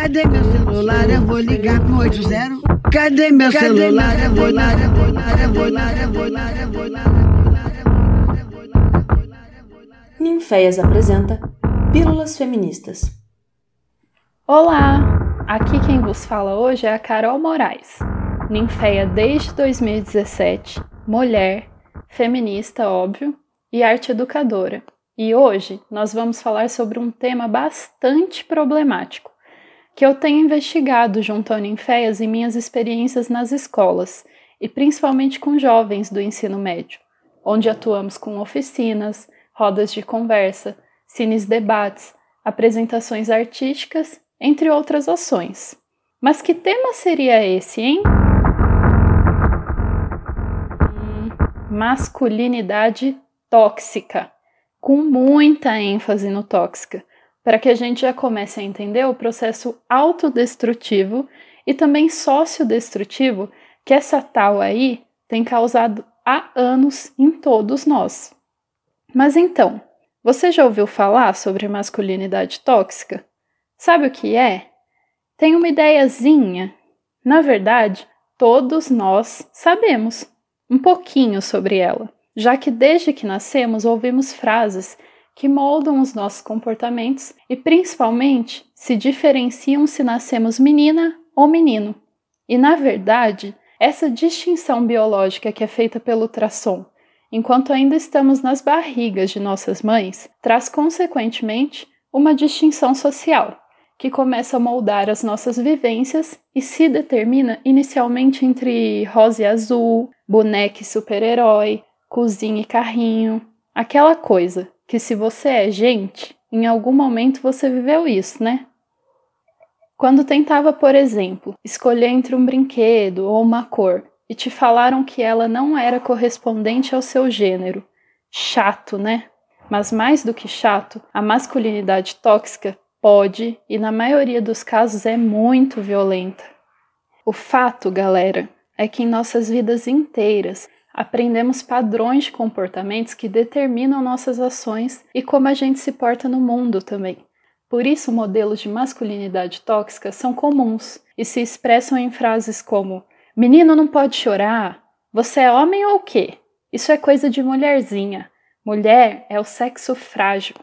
Cadê meu celular? Eu vou ligar pro 80. Cadê meu celular? Eu vou ligar, eu vou ligar, eu vou ligar, eu vou ligar, eu vou ligar. Ninféias apresenta Pílulas Feministas. Olá! Aqui quem vos fala hoje é a Carol Moraes, ninféia desde 2017, mulher, feminista, óbvio, e arte educadora. E hoje nós vamos falar sobre um tema bastante problemático que eu tenho investigado junto ao Ninféias em minhas experiências nas escolas e principalmente com jovens do ensino médio, onde atuamos com oficinas, rodas de conversa, cines debates, apresentações artísticas, entre outras ações. Mas que tema seria esse, hein? Hum, masculinidade tóxica, com muita ênfase no tóxica, para que a gente já comece a entender o processo autodestrutivo e também sociodestrutivo que essa tal aí tem causado há anos em todos nós. Mas então, você já ouviu falar sobre masculinidade tóxica? Sabe o que é? Tem uma ideiazinha. Na verdade, todos nós sabemos um pouquinho sobre ela, já que desde que nascemos ouvimos frases que moldam os nossos comportamentos e principalmente se diferenciam se nascemos menina ou menino. E na verdade, essa distinção biológica que é feita pelo ultrassom enquanto ainda estamos nas barrigas de nossas mães, traz consequentemente uma distinção social, que começa a moldar as nossas vivências e se determina inicialmente entre rosa e azul, boneca e super-herói, cozinha e carrinho, aquela coisa que se você é gente, em algum momento você viveu isso, né? Quando tentava, por exemplo, escolher entre um brinquedo ou uma cor e te falaram que ela não era correspondente ao seu gênero. Chato, né? Mas mais do que chato, a masculinidade tóxica pode e na maioria dos casos é muito violenta. O fato, galera, é que em nossas vidas inteiras aprendemos padrões de comportamentos que determinam nossas ações e como a gente se porta no mundo também. Por isso, modelos de masculinidade tóxica são comuns e se expressam em frases como Menino não pode chorar. Você é homem ou o quê? Isso é coisa de mulherzinha. Mulher é o sexo frágil.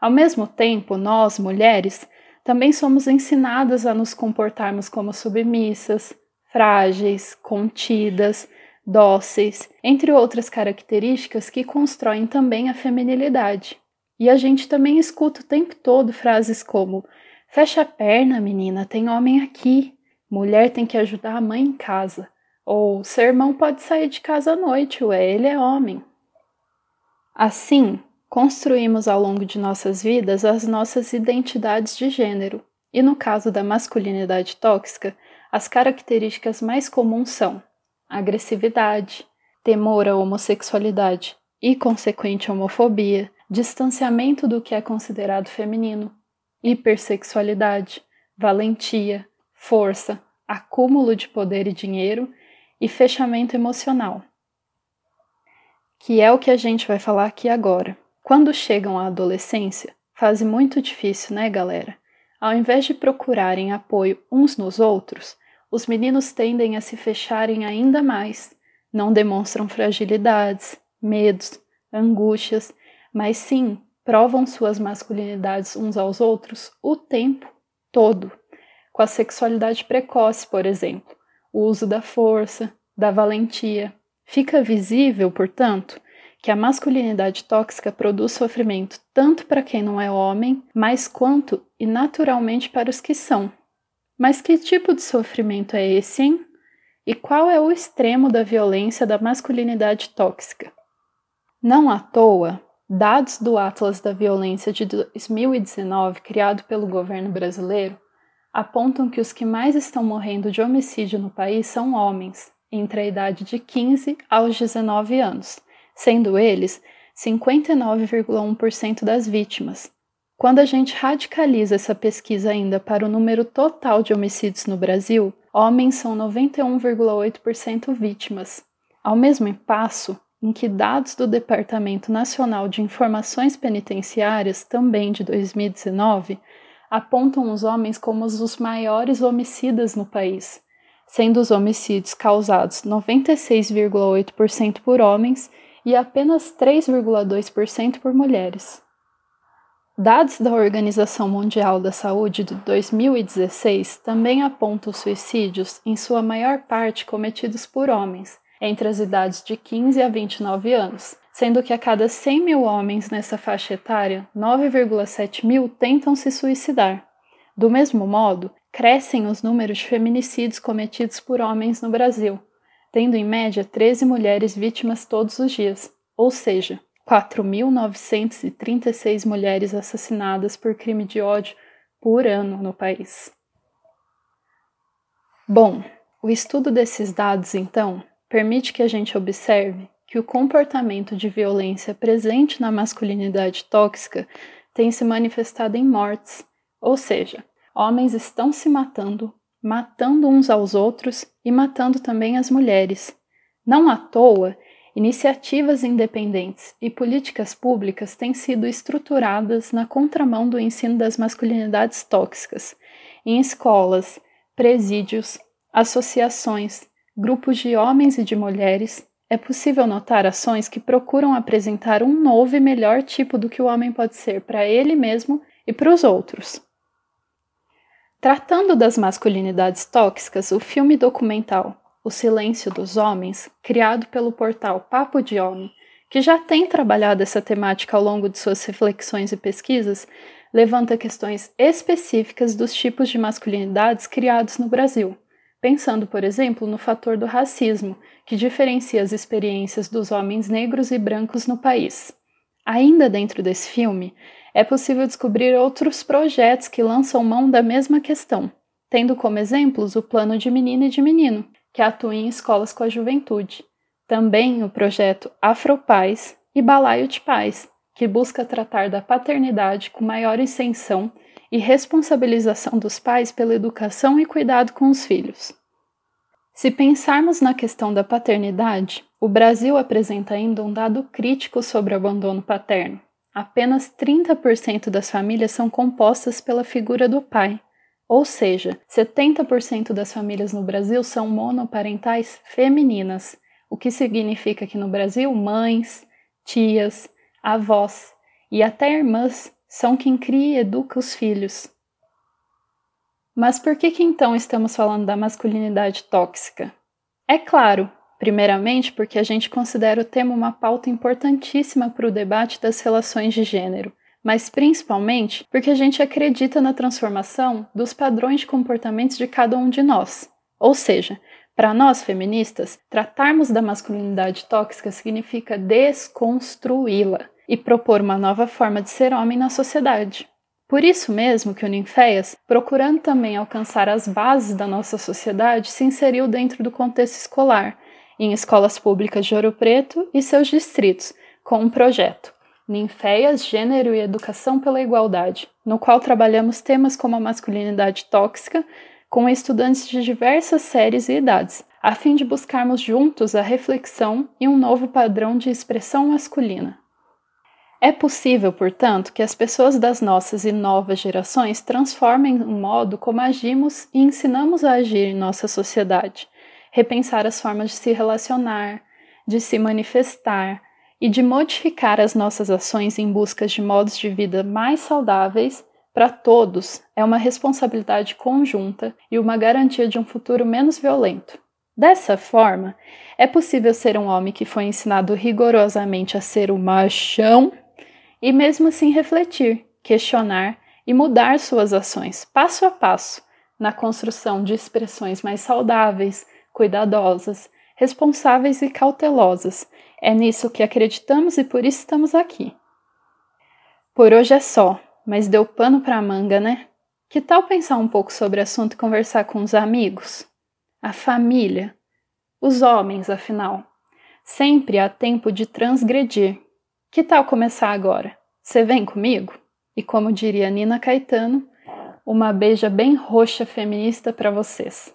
Ao mesmo tempo, nós, mulheres, também somos ensinadas a nos comportarmos como submissas, frágeis, contidas, dóceis, entre outras características que constroem também a feminilidade. E a gente também escuta o tempo todo frases como: fecha a perna, menina, tem homem aqui. Mulher tem que ajudar a mãe em casa. Ou seu irmão pode sair de casa à noite, ué, ele é homem. Assim, construímos ao longo de nossas vidas as nossas identidades de gênero. E no caso da masculinidade tóxica, as características mais comuns são agressividade, temor à homossexualidade e consequente homofobia, distanciamento do que é considerado feminino, hipersexualidade, valentia, força, acúmulo de poder e dinheiro e fechamento emocional. Que é o que a gente vai falar aqui agora. Quando chegam à adolescência, fase muito difícil, né, galera? Ao invés de procurarem apoio uns nos outros, os meninos tendem a se fecharem ainda mais, não demonstram fragilidades, medos, angústias, mas sim provam suas masculinidades uns aos outros o tempo todo com a sexualidade precoce, por exemplo, o uso da força, da valentia. Fica visível, portanto, que a masculinidade tóxica produz sofrimento tanto para quem não é homem, mais quanto e naturalmente para os que são. Mas que tipo de sofrimento é esse, hein? E qual é o extremo da violência da masculinidade tóxica? Não à toa, dados do Atlas da Violência de 2019, criado pelo governo brasileiro, apontam que os que mais estão morrendo de homicídio no país são homens, entre a idade de 15 aos 19 anos, sendo eles 59,1% das vítimas. Quando a gente radicaliza essa pesquisa ainda para o número total de homicídios no Brasil, homens são 91,8% vítimas. Ao mesmo passo em que dados do Departamento Nacional de Informações Penitenciárias, também de 2019, apontam os homens como os maiores homicidas no país, sendo os homicídios causados 96,8% por homens e apenas 3,2% por mulheres. Dados da Organização Mundial da Saúde de 2016 também apontam os suicídios, em sua maior parte cometidos por homens, entre as idades de 15 a 29 anos, sendo que a cada 100 mil homens nessa faixa etária, 9,7 mil tentam se suicidar. Do mesmo modo, crescem os números de feminicídios cometidos por homens no Brasil, tendo em média 13 mulheres vítimas todos os dias, ou seja, 4.936 mulheres assassinadas por crime de ódio por ano no país. Bom, o estudo desses dados, então, permite que a gente observe que o comportamento de violência presente na masculinidade tóxica tem se manifestado em mortes, ou seja, homens estão se matando, matando uns aos outros e matando também as mulheres. Não à toa, Iniciativas independentes e políticas públicas têm sido estruturadas na contramão do ensino das masculinidades tóxicas, em escolas, presídios, associações, grupos de homens e de mulheres. É possível notar ações que procuram apresentar um novo e melhor tipo do que o homem pode ser para ele mesmo e para os outros. Tratando das masculinidades tóxicas, o filme documental o Silêncio dos Homens, criado pelo portal Papo de Homem, que já tem trabalhado essa temática ao longo de suas reflexões e pesquisas, levanta questões específicas dos tipos de masculinidades criados no Brasil, pensando, por exemplo, no fator do racismo, que diferencia as experiências dos homens negros e brancos no país. Ainda dentro desse filme, é possível descobrir outros projetos que lançam mão da mesma questão, tendo como exemplos o Plano de Menina e de Menino, que atua em escolas com a juventude. Também o projeto Afropais e Balaio de Pais, que busca tratar da paternidade com maior extensão e responsabilização dos pais pela educação e cuidado com os filhos. Se pensarmos na questão da paternidade, o Brasil apresenta ainda um dado crítico sobre o abandono paterno. Apenas 30% das famílias são compostas pela figura do pai, ou seja, 70% das famílias no Brasil são monoparentais femininas, o que significa que no Brasil mães, tias, avós e até irmãs são quem cria e educa os filhos. Mas por que, que então estamos falando da masculinidade tóxica? É claro, primeiramente porque a gente considera o tema uma pauta importantíssima para o debate das relações de gênero mas principalmente porque a gente acredita na transformação dos padrões de comportamentos de cada um de nós. Ou seja, para nós feministas, tratarmos da masculinidade tóxica significa desconstruí-la e propor uma nova forma de ser homem na sociedade. Por isso mesmo que o Ninféias, procurando também alcançar as bases da nossa sociedade, se inseriu dentro do contexto escolar, em escolas públicas de Ouro Preto e seus distritos, com um projeto Ninféias, Gênero e Educação pela Igualdade, no qual trabalhamos temas como a masculinidade tóxica com estudantes de diversas séries e idades, a fim de buscarmos juntos a reflexão e um novo padrão de expressão masculina. É possível, portanto, que as pessoas das nossas e novas gerações transformem o modo como agimos e ensinamos a agir em nossa sociedade, repensar as formas de se relacionar, de se manifestar, e de modificar as nossas ações em busca de modos de vida mais saudáveis para todos é uma responsabilidade conjunta e uma garantia de um futuro menos violento. Dessa forma, é possível ser um homem que foi ensinado rigorosamente a ser o machão e mesmo assim refletir, questionar e mudar suas ações passo a passo na construção de expressões mais saudáveis, cuidadosas, responsáveis e cautelosas é nisso que acreditamos e por isso estamos aqui. Por hoje é só, mas deu pano para manga, né? Que tal pensar um pouco sobre o assunto e conversar com os amigos? A família? Os homens, afinal. Sempre há tempo de transgredir. Que tal começar agora? Você vem comigo? E como diria Nina Caetano, uma beija bem roxa feminista para vocês.